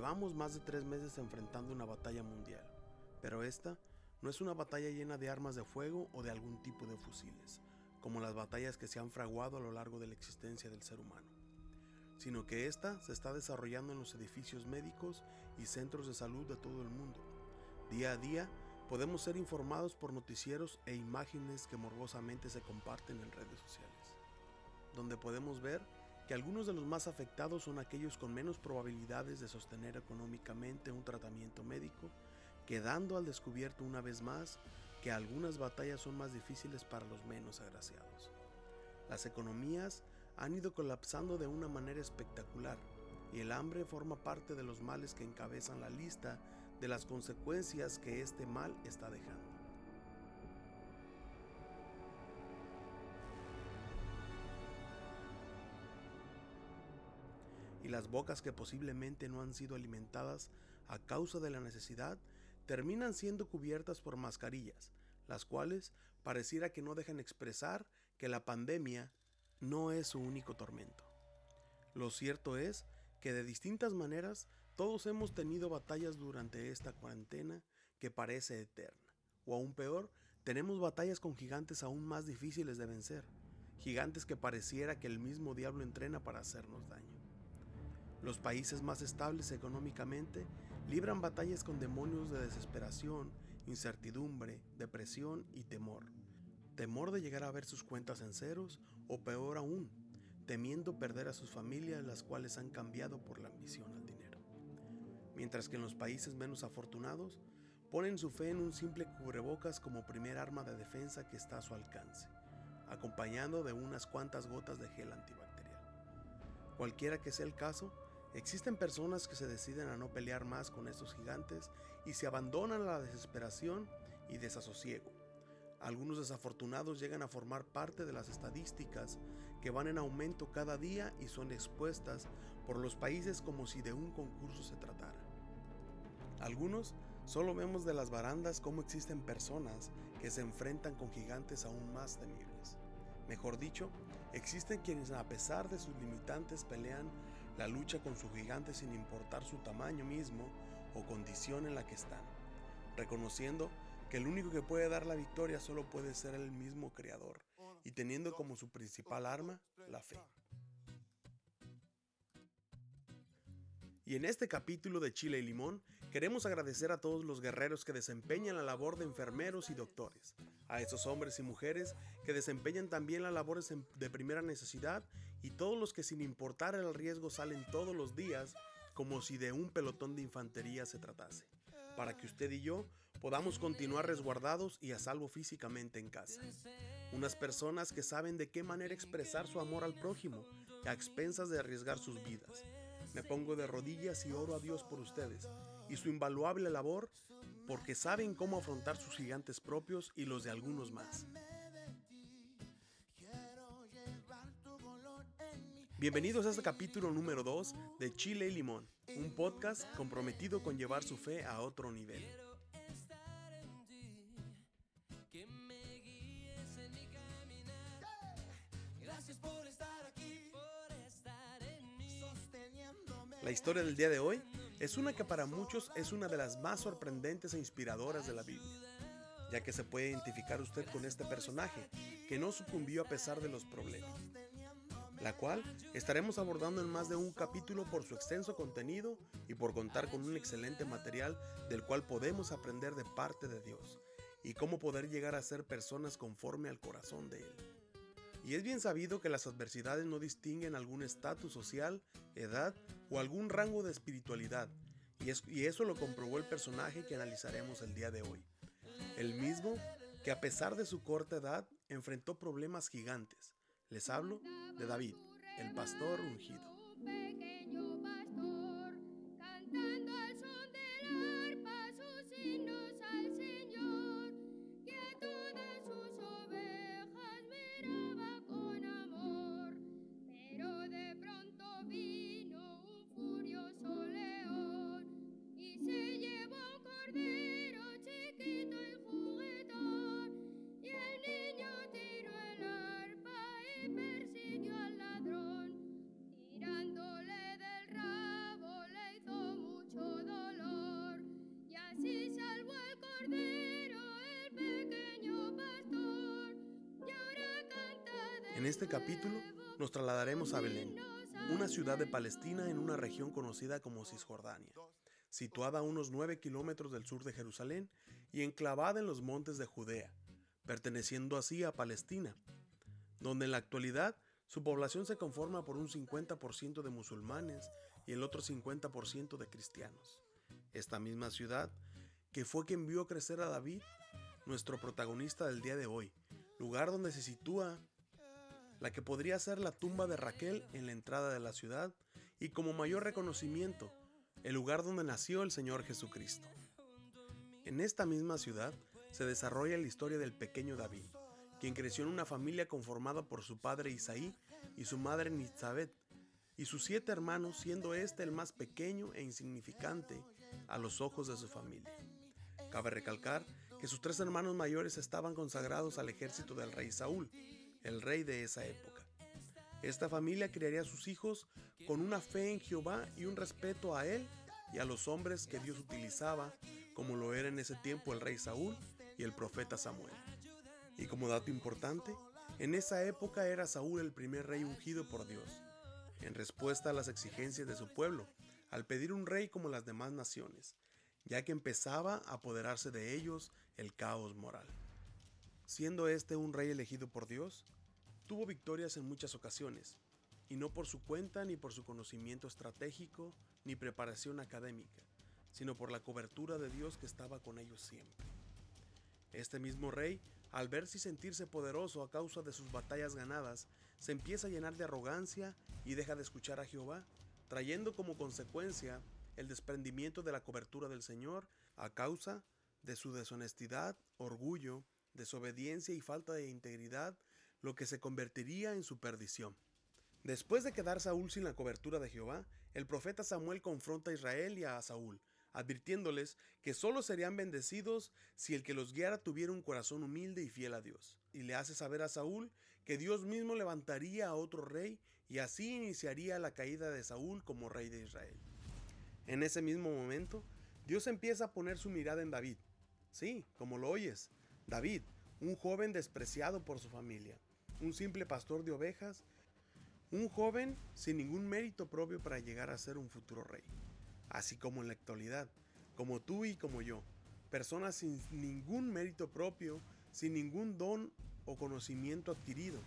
llevamos más de tres meses enfrentando una batalla mundial, pero esta no es una batalla llena de armas de fuego o de algún tipo de fusiles, como las batallas que se han fraguado a lo largo de la existencia del ser humano, sino que esta se está desarrollando en los edificios médicos y centros de salud de todo el mundo. Día a día podemos ser informados por noticieros e imágenes que morbosamente se comparten en redes sociales, donde podemos ver que algunos de los más afectados son aquellos con menos probabilidades de sostener económicamente un tratamiento médico, quedando al descubierto una vez más que algunas batallas son más difíciles para los menos agraciados. Las economías han ido colapsando de una manera espectacular y el hambre forma parte de los males que encabezan la lista de las consecuencias que este mal está dejando. Las bocas que posiblemente no han sido alimentadas a causa de la necesidad terminan siendo cubiertas por mascarillas, las cuales pareciera que no dejan expresar que la pandemia no es su único tormento. Lo cierto es que de distintas maneras todos hemos tenido batallas durante esta cuarentena que parece eterna, o aún peor, tenemos batallas con gigantes aún más difíciles de vencer, gigantes que pareciera que el mismo diablo entrena para hacernos daño. Los países más estables económicamente libran batallas con demonios de desesperación, incertidumbre, depresión y temor. Temor de llegar a ver sus cuentas en ceros o peor aún, temiendo perder a sus familias las cuales han cambiado por la ambición al dinero. Mientras que en los países menos afortunados ponen su fe en un simple cubrebocas como primer arma de defensa que está a su alcance, acompañando de unas cuantas gotas de gel antibacterial. Cualquiera que sea el caso, Existen personas que se deciden a no pelear más con estos gigantes y se abandonan a la desesperación y desasosiego. Algunos desafortunados llegan a formar parte de las estadísticas que van en aumento cada día y son expuestas por los países como si de un concurso se tratara. Algunos solo vemos de las barandas cómo existen personas que se enfrentan con gigantes aún más temibles. Mejor dicho, existen quienes a pesar de sus limitantes pelean la lucha con su gigante sin importar su tamaño mismo o condición en la que están, reconociendo que el único que puede dar la victoria solo puede ser el mismo Creador y teniendo como su principal arma la fe. Y en este capítulo de Chile y Limón queremos agradecer a todos los guerreros que desempeñan la labor de enfermeros y doctores, a esos hombres y mujeres que desempeñan también las labores de primera necesidad y todos los que sin importar el riesgo salen todos los días como si de un pelotón de infantería se tratase, para que usted y yo podamos continuar resguardados y a salvo físicamente en casa. Unas personas que saben de qué manera expresar su amor al prójimo, a expensas de arriesgar sus vidas me pongo de rodillas y oro a Dios por ustedes y su invaluable labor porque saben cómo afrontar sus gigantes propios y los de algunos más. Bienvenidos a este capítulo número 2 de Chile y Limón, un podcast comprometido con llevar su fe a otro nivel. La historia del día de hoy es una que para muchos es una de las más sorprendentes e inspiradoras de la Biblia, ya que se puede identificar usted con este personaje que no sucumbió a pesar de los problemas, la cual estaremos abordando en más de un capítulo por su extenso contenido y por contar con un excelente material del cual podemos aprender de parte de Dios y cómo poder llegar a ser personas conforme al corazón de Él. Y es bien sabido que las adversidades no distinguen algún estatus social, edad o algún rango de espiritualidad, y, eso lo comprobó el personaje que analizaremos el día de hoy. El mismo que a pesar de su corta edad enfrentó problemas gigantes. Les hablo de David, el pastor ungido. En este capítulo nos trasladaremos a Belén, una ciudad de Palestina en una región conocida como Cisjordania, situada a unos 9 kilómetros del sur de Jerusalén y enclavada en los montes de Judea, perteneciendo así a Palestina, donde en la actualidad su población se conforma por un 50% de musulmanes y el otro 50% de cristianos. Esta misma ciudad, que fue quien vio crecer a David, nuestro protagonista del día de hoy, lugar donde se sitúa la que podría ser la tumba de Raquel en la entrada de la ciudad y como mayor reconocimiento, el lugar donde nació el Señor Jesucristo. En esta misma ciudad se desarrolla la historia del pequeño David, quien creció en una familia conformada por su padre Isaí y su madre Nitzabet, y sus siete hermanos, siendo este el más pequeño e insignificante a los ojos de su familia. Cabe recalcar que sus tres hermanos mayores estaban consagrados al ejército del rey Saúl, el rey de esa época. Esta familia criaría a sus hijos con una fe en Jehová y un respeto a él y a los hombres que Dios utilizaba, como lo era en ese tiempo el rey Saúl y el profeta Samuel. Y como dato importante, en esa época era Saúl el primer rey ungido por Dios, en respuesta a las exigencias de su pueblo, al pedir un rey como las demás naciones, ya que empezaba a apoderarse de ellos el caos moral. Siendo este un rey elegido por Dios, tuvo victorias en muchas ocasiones, y no por su cuenta ni por su conocimiento estratégico ni preparación académica, sino por la cobertura de Dios que estaba con ellos siempre. Este mismo rey, al verse y sentirse poderoso a causa de sus batallas ganadas, se empieza a llenar de arrogancia y deja de escuchar a Jehová, trayendo como consecuencia el desprendimiento de la cobertura del Señor a causa de su deshonestidad, orgullo desobediencia y falta de integridad, lo que se convertiría en su perdición. Después de quedar Saúl sin la cobertura de Jehová, el profeta Samuel confronta a Israel y a Saúl, advirtiéndoles que solo serían bendecidos si el que los guiara tuviera un corazón humilde y fiel a Dios. Y le hace saber a Saúl que Dios mismo levantaría a otro rey y así iniciaría la caída de Saúl como rey de Israel. En ese mismo momento, Dios empieza a poner su mirada en David. Sí, como lo oyes, David, un joven despreciado por su familia, un simple pastor de ovejas, un joven sin ningún mérito propio para llegar a ser un futuro rey, así como en la actualidad, como tú y como yo, personas sin ningún mérito propio, sin ningún don o conocimiento adquirido,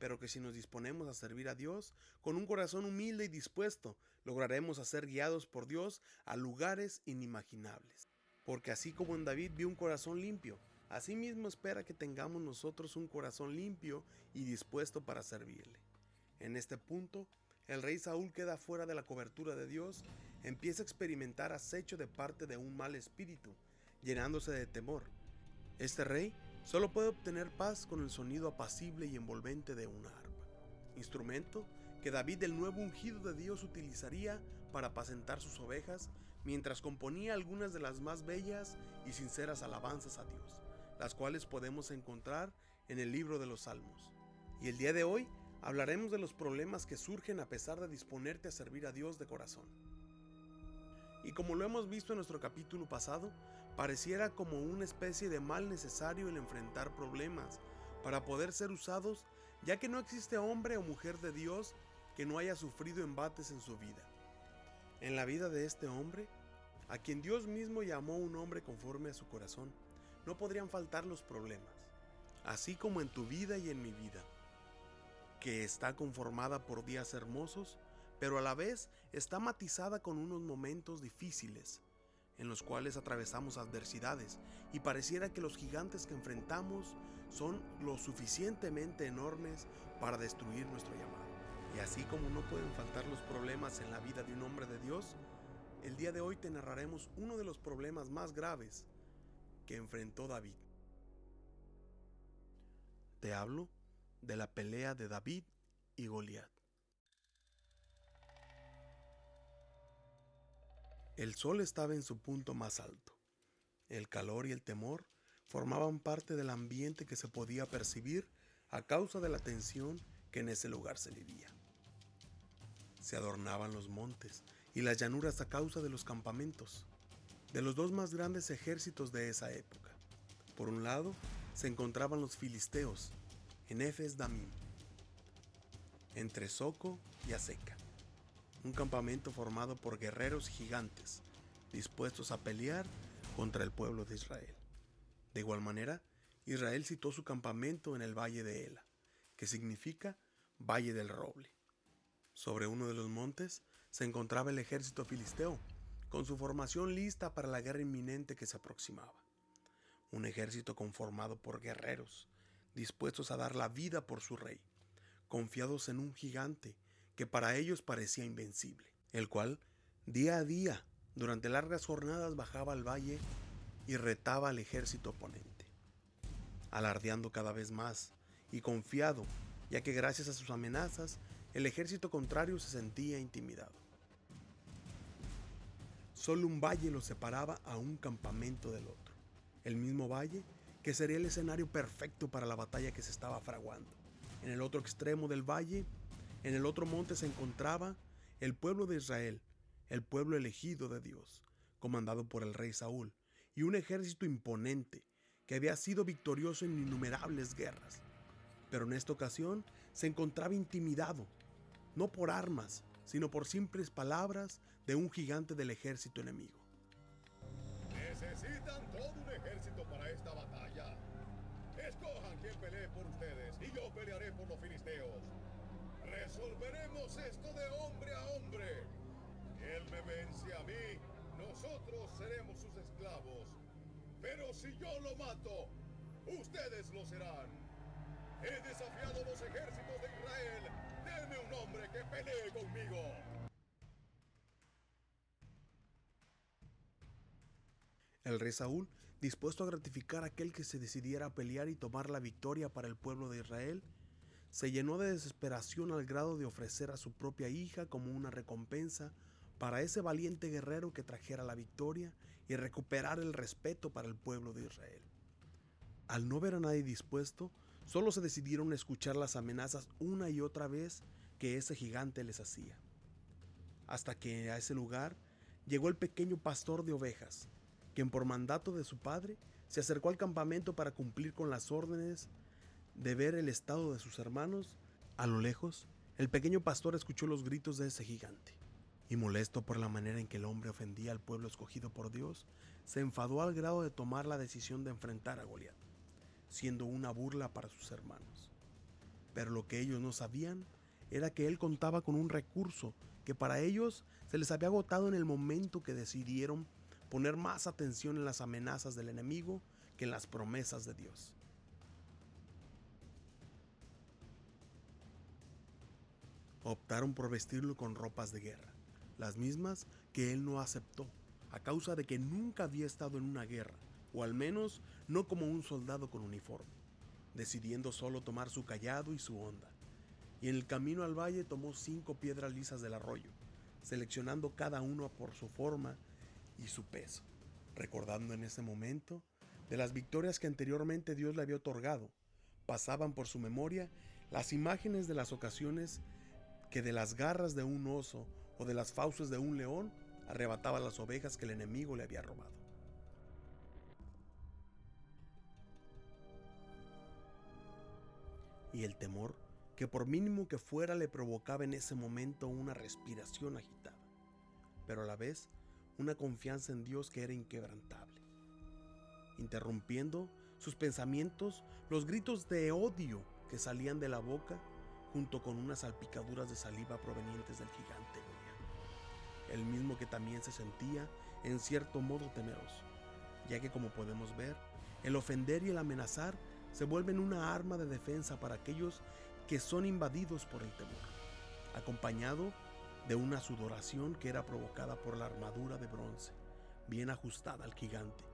pero que si nos disponemos a servir a Dios con un corazón humilde y dispuesto, lograremos ser guiados por Dios a lugares inimaginables. Porque así como en David vio un corazón limpio, Asimismo espera que tengamos nosotros un corazón limpio y dispuesto para servirle. En este punto, el rey Saúl queda fuera de la cobertura de Dios, empieza a experimentar acecho de parte de un mal espíritu, llenándose de temor. Este rey solo puede obtener paz con el sonido apacible y envolvente de una arpa, instrumento que David el nuevo ungido de Dios utilizaría para apacentar sus ovejas mientras componía algunas de las más bellas y sinceras alabanzas a Dios las cuales podemos encontrar en el libro de los Salmos. Y el día de hoy hablaremos de los problemas que surgen a pesar de disponerte a servir a Dios de corazón. Y como lo hemos visto en nuestro capítulo pasado, pareciera como una especie de mal necesario el enfrentar problemas para poder ser usados, ya que no existe hombre o mujer de Dios que no haya sufrido embates en su vida. En la vida de este hombre, a quien Dios mismo llamó un hombre conforme a su corazón, no podrían faltar los problemas, así como en tu vida y en mi vida, que está conformada por días hermosos, pero a la vez está matizada con unos momentos difíciles, en los cuales atravesamos adversidades y pareciera que los gigantes que enfrentamos son lo suficientemente enormes para destruir nuestro llamado. Y así como no pueden faltar los problemas en la vida de un hombre de Dios, el día de hoy te narraremos uno de los problemas más graves que enfrentó David. Te hablo de la pelea de David y Goliat. El sol estaba en su punto más alto. El calor y el temor formaban parte del ambiente que se podía percibir a causa de la tensión que en ese lugar se vivía. Se adornaban los montes y las llanuras a causa de los campamentos de los dos más grandes ejércitos de esa época. Por un lado, se encontraban los filisteos, en Efes Damim, entre Soco y Aseca, un campamento formado por guerreros gigantes dispuestos a pelear contra el pueblo de Israel. De igual manera, Israel citó su campamento en el valle de Ela, que significa Valle del Roble. Sobre uno de los montes se encontraba el ejército filisteo, con su formación lista para la guerra inminente que se aproximaba. Un ejército conformado por guerreros, dispuestos a dar la vida por su rey, confiados en un gigante que para ellos parecía invencible, el cual, día a día, durante largas jornadas bajaba al valle y retaba al ejército oponente, alardeando cada vez más y confiado, ya que gracias a sus amenazas el ejército contrario se sentía intimidado. Solo un valle lo separaba a un campamento del otro, el mismo valle que sería el escenario perfecto para la batalla que se estaba fraguando. En el otro extremo del valle, en el otro monte se encontraba el pueblo de Israel, el pueblo elegido de Dios, comandado por el rey Saúl, y un ejército imponente que había sido victorioso en innumerables guerras. Pero en esta ocasión se encontraba intimidado, no por armas, sino por simples palabras de un gigante del ejército enemigo. Necesitan todo un ejército para esta batalla. Escojan quién pelee por ustedes y yo pelearé por los filisteos. Resolveremos esto de hombre a hombre. Él me vence a mí, nosotros seremos sus esclavos. Pero si yo lo mato, ustedes lo serán. He desafiado los ejércitos de Israel. Un hombre que pelee conmigo. El rey Saúl, dispuesto a gratificar a aquel que se decidiera a pelear y tomar la victoria para el pueblo de Israel, se llenó de desesperación al grado de ofrecer a su propia hija como una recompensa para ese valiente guerrero que trajera la victoria y recuperar el respeto para el pueblo de Israel. Al no ver a nadie dispuesto, solo se decidieron a escuchar las amenazas una y otra vez que ese gigante les hacía. Hasta que a ese lugar llegó el pequeño pastor de ovejas, quien por mandato de su padre se acercó al campamento para cumplir con las órdenes de ver el estado de sus hermanos. A lo lejos, el pequeño pastor escuchó los gritos de ese gigante y molesto por la manera en que el hombre ofendía al pueblo escogido por Dios, se enfadó al grado de tomar la decisión de enfrentar a Goliat, siendo una burla para sus hermanos. Pero lo que ellos no sabían era que él contaba con un recurso que para ellos se les había agotado en el momento que decidieron poner más atención en las amenazas del enemigo que en las promesas de Dios. Optaron por vestirlo con ropas de guerra las mismas que él no aceptó, a causa de que nunca había estado en una guerra, o al menos no como un soldado con uniforme, decidiendo solo tomar su callado y su honda. Y en el camino al valle tomó cinco piedras lisas del arroyo, seleccionando cada uno por su forma y su peso, recordando en ese momento de las victorias que anteriormente Dios le había otorgado. Pasaban por su memoria las imágenes de las ocasiones que de las garras de un oso o de las fauces de un león arrebataba las ovejas que el enemigo le había robado. Y el temor, que por mínimo que fuera le provocaba en ese momento una respiración agitada, pero a la vez una confianza en Dios que era inquebrantable, interrumpiendo sus pensamientos los gritos de odio que salían de la boca junto con unas salpicaduras de saliva provenientes del gigante el mismo que también se sentía en cierto modo temeroso, ya que como podemos ver, el ofender y el amenazar se vuelven una arma de defensa para aquellos que son invadidos por el temor, acompañado de una sudoración que era provocada por la armadura de bronce, bien ajustada al gigante.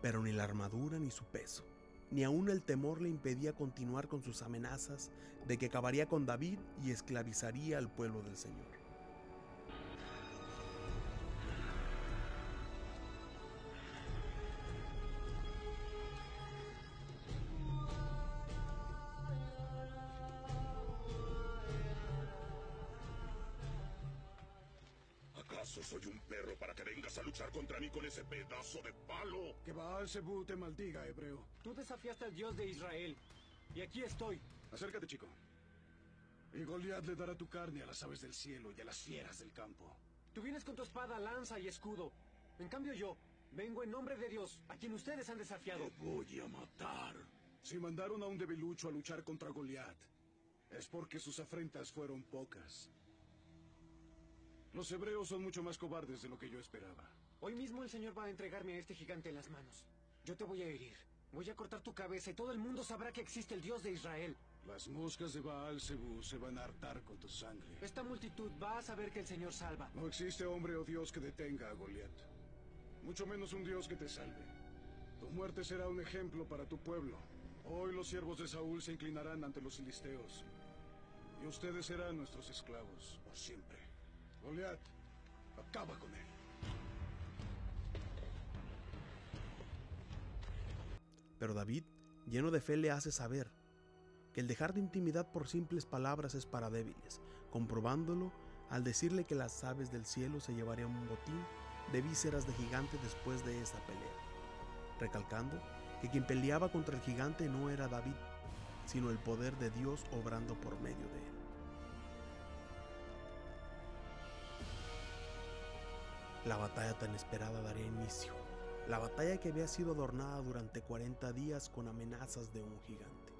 Pero ni la armadura ni su peso, ni aún el temor le impedía continuar con sus amenazas de que acabaría con David y esclavizaría al pueblo del Señor. Soy un perro para que vengas a luchar contra mí con ese pedazo de palo? Que Baal Zebú te maldiga, hebreo. Tú desafiaste al Dios de Israel. Y aquí estoy. Acércate, chico. Y Goliat le dará tu carne a las aves del cielo y a las fieras del campo. Tú vienes con tu espada, lanza y escudo. En cambio yo, vengo en nombre de Dios, a quien ustedes han desafiado. Te voy a matar. Si mandaron a un debilucho a luchar contra Goliat, es porque sus afrentas fueron pocas. Los hebreos son mucho más cobardes de lo que yo esperaba. Hoy mismo el Señor va a entregarme a este gigante en las manos. Yo te voy a herir. Voy a cortar tu cabeza y todo el mundo sabrá que existe el Dios de Israel. Las moscas de Baal Zebú se van a hartar con tu sangre. Esta multitud va a saber que el Señor salva. No existe hombre o Dios que detenga a Goliat. Mucho menos un Dios que te salve. Tu muerte será un ejemplo para tu pueblo. Hoy los siervos de Saúl se inclinarán ante los filisteos. Y ustedes serán nuestros esclavos por siempre. Acaba con él. Pero David, lleno de fe, le hace saber que el dejar de intimidad por simples palabras es para débiles, comprobándolo al decirle que las aves del cielo se llevarían un botín de vísceras de gigante después de esa pelea, recalcando que quien peleaba contra el gigante no era David, sino el poder de Dios obrando por medio de él. La batalla tan esperada daría inicio, la batalla que había sido adornada durante 40 días con amenazas de un gigante.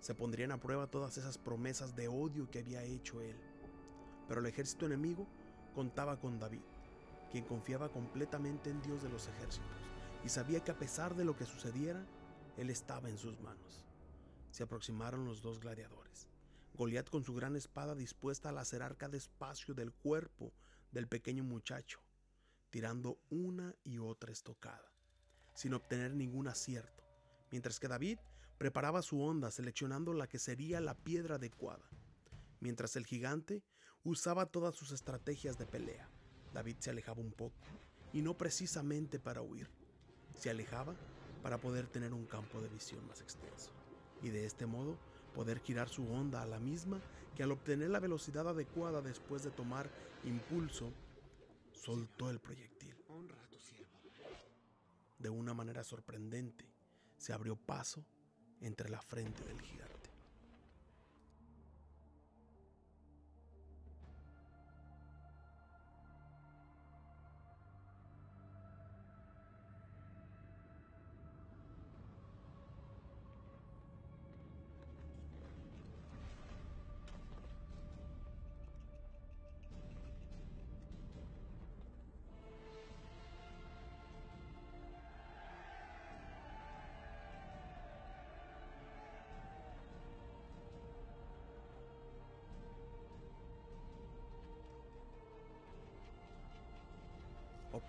Se pondrían a prueba todas esas promesas de odio que había hecho él. Pero el ejército enemigo contaba con David, quien confiaba completamente en Dios de los ejércitos y sabía que a pesar de lo que sucediera, él estaba en sus manos. Se aproximaron los dos gladiadores. Goliat con su gran espada dispuesta a lacerar cada espacio del cuerpo del pequeño muchacho, tirando una y otra estocada, sin obtener ningún acierto, mientras que David preparaba su onda seleccionando la que sería la piedra adecuada, mientras el gigante usaba todas sus estrategias de pelea. David se alejaba un poco, y no precisamente para huir, se alejaba para poder tener un campo de visión más extenso, y de este modo poder girar su onda a la misma que al obtener la velocidad adecuada después de tomar impulso, soltó el proyectil. De una manera sorprendente, se abrió paso entre la frente del gigante.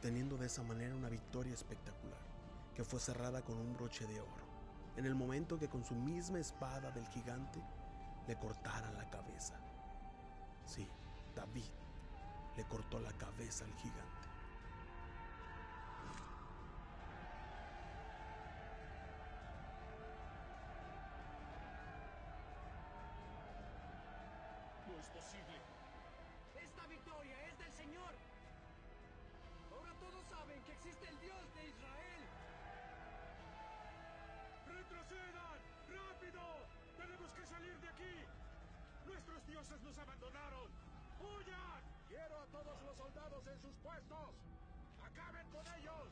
Obteniendo de esa manera una victoria espectacular, que fue cerrada con un broche de oro, en el momento que con su misma espada del gigante le cortaran la cabeza. Sí, David le cortó la cabeza al gigante. ¡Nuestros dioses nos abandonaron! ¡Huyan! Quiero a todos los soldados en sus puestos. ¡Acaben con ellos!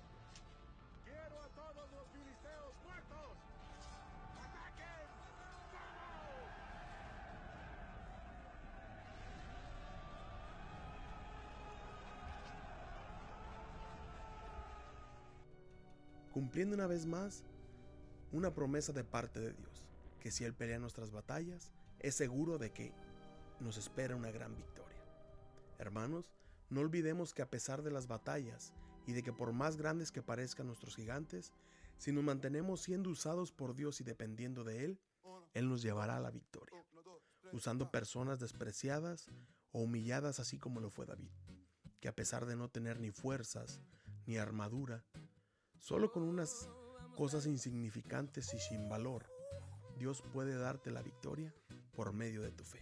Quiero a todos los filisteos muertos. ¡Ataquen! ¡Vamos! cumpliendo una vez más una promesa de parte de Dios, que si Él pelea nuestras batallas, es seguro de que nos espera una gran victoria. Hermanos, no olvidemos que a pesar de las batallas y de que por más grandes que parezcan nuestros gigantes, si nos mantenemos siendo usados por Dios y dependiendo de Él, Él nos llevará a la victoria, usando personas despreciadas o humilladas así como lo fue David, que a pesar de no tener ni fuerzas ni armadura, Solo con unas cosas insignificantes y sin valor, Dios puede darte la victoria por medio de tu fe.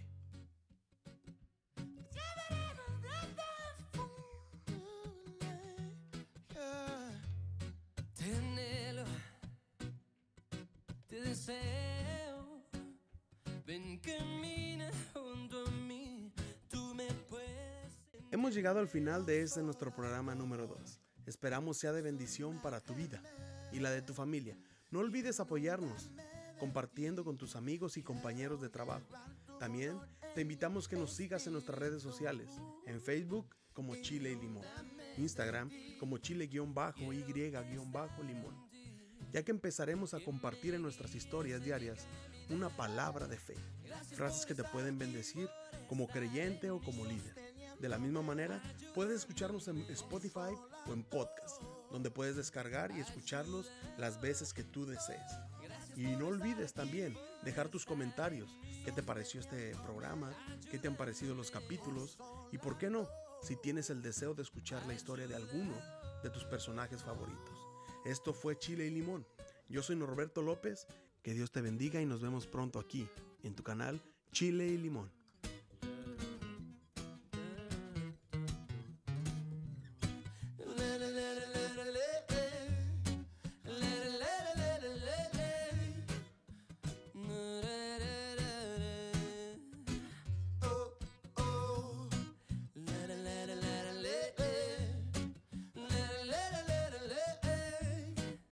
Hemos llegado al final de este nuestro programa número 2. Esperamos sea de bendición para tu vida y la de tu familia. No olvides apoyarnos compartiendo con tus amigos y compañeros de trabajo. También te invitamos que nos sigas en nuestras redes sociales, en Facebook como Chile y Limón, Instagram como Chile-Y-Limón, ya que empezaremos a compartir en nuestras historias diarias una palabra de fe, frases que te pueden bendecir como creyente o como líder. De la misma manera, puedes escucharnos en Spotify o en podcast, donde puedes descargar y escucharlos las veces que tú desees. Y no olvides también dejar tus comentarios, qué te pareció este programa, qué te han parecido los capítulos y por qué no, si tienes el deseo de escuchar la historia de alguno de tus personajes favoritos. Esto fue Chile y Limón. Yo soy Norberto López, que Dios te bendiga y nos vemos pronto aquí, en tu canal Chile y Limón.